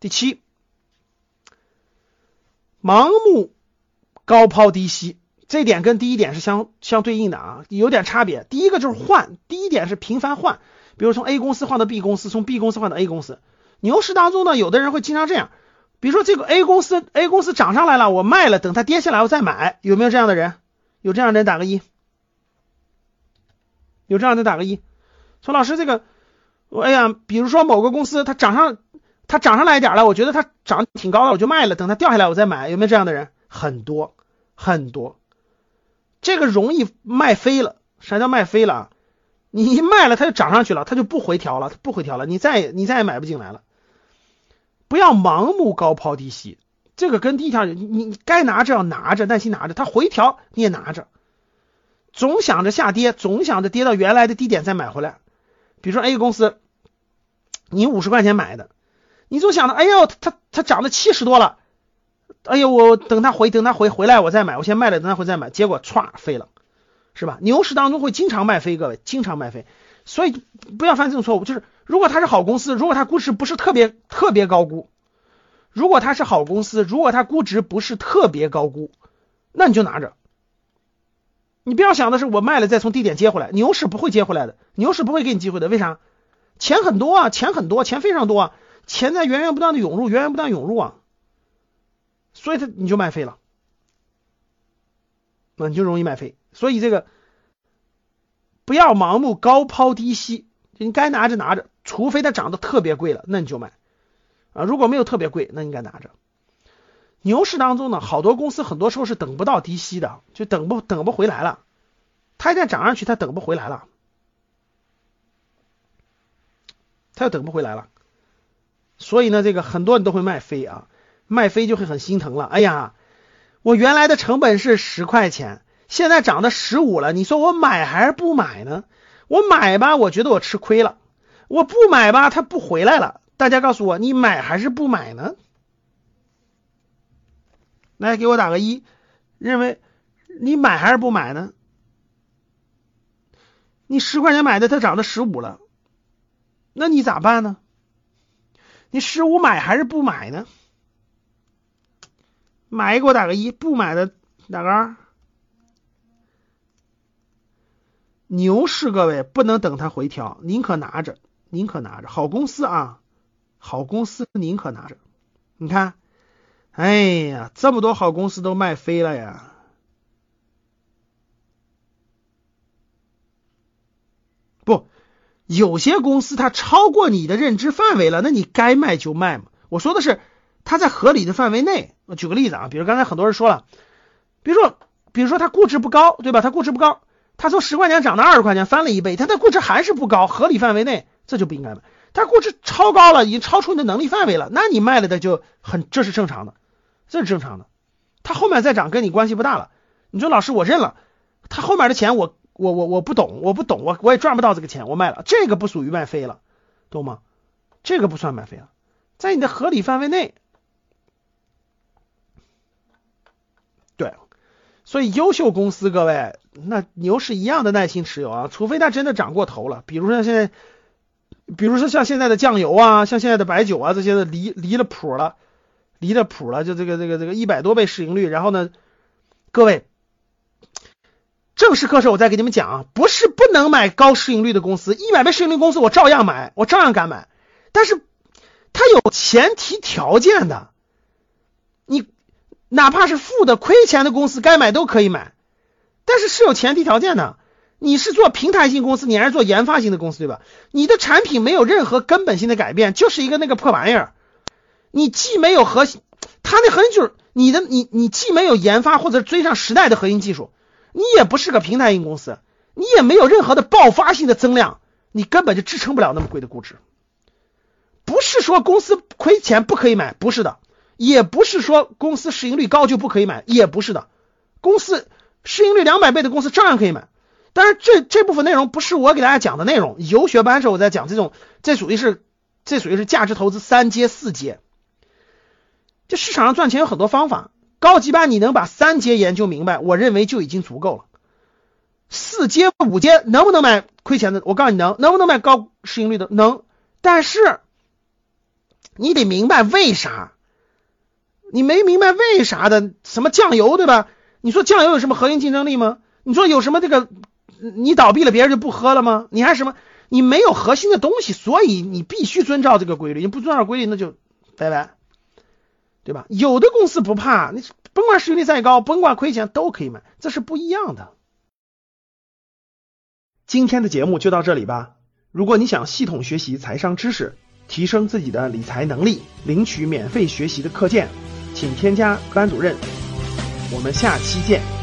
第七，盲目高抛低吸，这点跟第一点是相相对应的啊，有点差别。第一个就是换，第一点是频繁换，比如从 A 公司换到 B 公司，从 B 公司换到 A 公司。牛市当中呢，有的人会经常这样，比如说这个 A 公司 A 公司涨上来了，我卖了，等它跌下来我再买，有没有这样的人？有这样的人打个一，有这样的打个一。说老师这个，哎呀，比如说某个公司它涨上，它涨上来一点了，我觉得它涨挺高的，我就卖了，等它掉下来我再买，有没有这样的人？很多很多，这个容易卖飞了。啥叫卖飞了？你一卖了，它就涨上去了，它就不回调了，它不回调了，你再你再也买不进来了。不要盲目高抛低吸，这个跟第一条，你你该拿着要拿着，耐心拿着，它回调你也拿着，总想着下跌，总想着跌到原来的低点再买回来。比如说 A 公司，你五十块钱买的，你总想着，哎呦，它它涨到七十多了，哎呦，我等它回等它回回来我再买，我先卖了等它回再买，结果歘飞了，是吧？牛市当中会经常卖飞，各位经常卖飞，所以不要犯这种错误，就是。如果它是好公司，如果它估值不是特别特别高估，如果它是好公司，如果它估值不是特别高估，那你就拿着。你不要想的是我卖了再从低点接回来，牛市不会接回来的，牛市不会给你机会的。为啥？钱很多啊，钱很多，钱非常多啊，钱在源源不断的涌入，源源不断涌入啊，所以它你就卖飞了，那你就容易卖飞。所以这个不要盲目高抛低吸，你该拿着拿着。除非它涨得特别贵了，那你就买啊。如果没有特别贵，那应该拿着。牛市当中呢，好多公司很多时候是等不到低吸的，就等不等不回来了。它一旦涨上去，它等不回来了，它又等不回来了。所以呢，这个很多人都会卖飞啊，卖飞就会很心疼了。哎呀，我原来的成本是十块钱，现在涨到十五了，你说我买还是不买呢？我买吧，我觉得我吃亏了。我不买吧，它不回来了。大家告诉我，你买还是不买呢？来，给我打个一，认为你买还是不买呢？你十块钱买的，它涨到十五了，那你咋办呢？你十五买还是不买呢？买给我打个一，不买的打个二。牛市各位不能等它回调，宁可拿着。宁可拿着好公司啊，好公司宁可拿着。你看，哎呀，这么多好公司都卖飞了呀。不，有些公司它超过你的认知范围了，那你该卖就卖嘛。我说的是它在合理的范围内。我举个例子啊，比如刚才很多人说了，比如说，比如说它估值不高，对吧？它估值不高，它从十块钱涨到二十块钱，翻了一倍，它的估值还是不高，合理范围内。这就不应该买，它估值超高了，已经超出你的能力范围了，那你卖了的就很，这是正常的，这是正常的。它后面再涨跟你关系不大了。你说老师我认了，它后面的钱我我我我不懂，我不懂，我我也赚不到这个钱，我卖了，这个不属于卖飞了，懂吗？这个不算卖飞了，在你的合理范围内。对，所以优秀公司各位，那牛市一样的耐心持有啊，除非它真的涨过头了，比如说像现在。比如说像现在的酱油啊，像现在的白酒啊，这些的离离了谱了，离了谱了，就这个这个这个一百多倍市盈率，然后呢，各位，正式课时候我再给你们讲啊，不是不能买高市盈率的公司，一百倍市盈率公司我照样买，我照样敢买，但是它有前提条件的，你哪怕是负的亏钱的公司，该买都可以买，但是是有前提条件的。你是做平台型公司，你还是做研发型的公司，对吧？你的产品没有任何根本性的改变，就是一个那个破玩意儿。你既没有核心，它的核心就是你的，你你既没有研发或者追上时代的核心技术，你也不是个平台型公司，你也没有任何的爆发性的增量，你根本就支撑不了那么贵的估值。不是说公司亏钱不可以买，不是的；也不是说公司市盈率高就不可以买，也不是的。公司市盈率两百倍的公司照样可以买。但是这这部分内容不是我给大家讲的内容，游学班时候我在讲这种，这属于是这属于是价值投资三阶四阶。这市场上赚钱有很多方法，高级班你能把三阶研究明白，我认为就已经足够了。四阶五阶能不能买亏钱的？我告诉你能，能不能买高市盈率的？能。但是你得明白为啥。你没明白为啥的？什么酱油对吧？你说酱油有什么核心竞争力吗？你说有什么这个？你倒闭了，别人就不喝了吗？你还什么？你没有核心的东西，所以你必须遵照这个规律。你不遵照规律，那就拜拜，对吧？有的公司不怕，你甭管市盈率再高，甭管亏钱都可以买，这是不一样的。今天的节目就到这里吧。如果你想系统学习财商知识，提升自己的理财能力，领取免费学习的课件。请添加班主任，我们下期见。